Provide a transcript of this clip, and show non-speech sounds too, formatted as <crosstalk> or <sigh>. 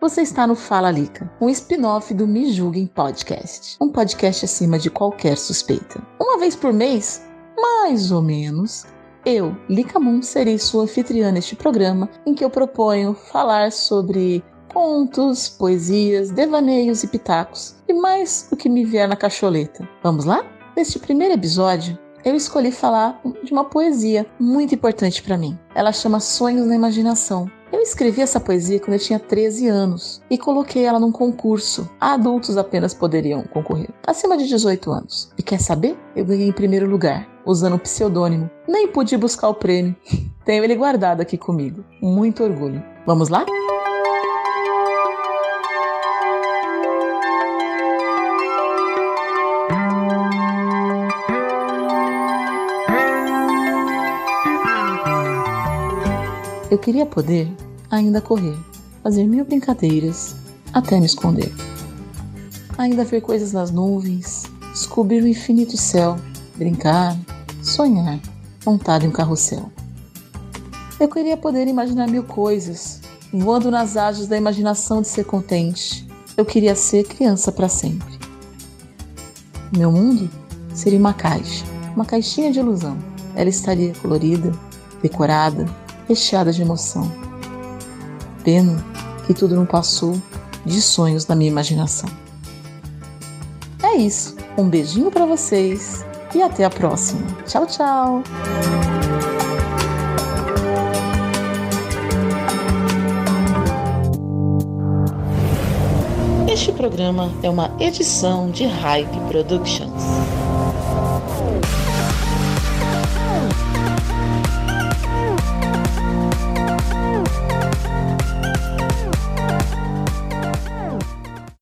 Você está no Fala Lica, um spin-off do Me Julguem Podcast. Um podcast acima de qualquer suspeita. Uma vez por mês, mais ou menos, eu, Lica Moon, serei sua anfitriã neste programa em que eu proponho falar sobre contos, poesias, devaneios e pitacos e mais o que me vier na cacholeta. Vamos lá? Neste primeiro episódio, eu escolhi falar de uma poesia muito importante para mim. Ela chama Sonhos na Imaginação. Eu escrevi essa poesia quando eu tinha 13 anos e coloquei ela num concurso. Adultos apenas poderiam concorrer, acima de 18 anos. E quer saber? Eu ganhei em primeiro lugar, usando um pseudônimo. Nem pude buscar o prêmio. <laughs> Tenho ele guardado aqui comigo. Muito orgulho. Vamos lá? Eu queria poder ainda correr, fazer mil brincadeiras até me esconder. Ainda ver coisas nas nuvens, descobrir o infinito céu, brincar, sonhar, montado em um carrossel. Eu queria poder imaginar mil coisas, voando nas asas da imaginação de ser contente. Eu queria ser criança para sempre. Meu mundo seria uma caixa, uma caixinha de ilusão. Ela estaria colorida, decorada, recheada de emoção. Pena que tudo não passou de sonhos na minha imaginação. É isso. Um beijinho para vocês e até a próxima. Tchau, tchau. Este programa é uma edição de Hype Productions.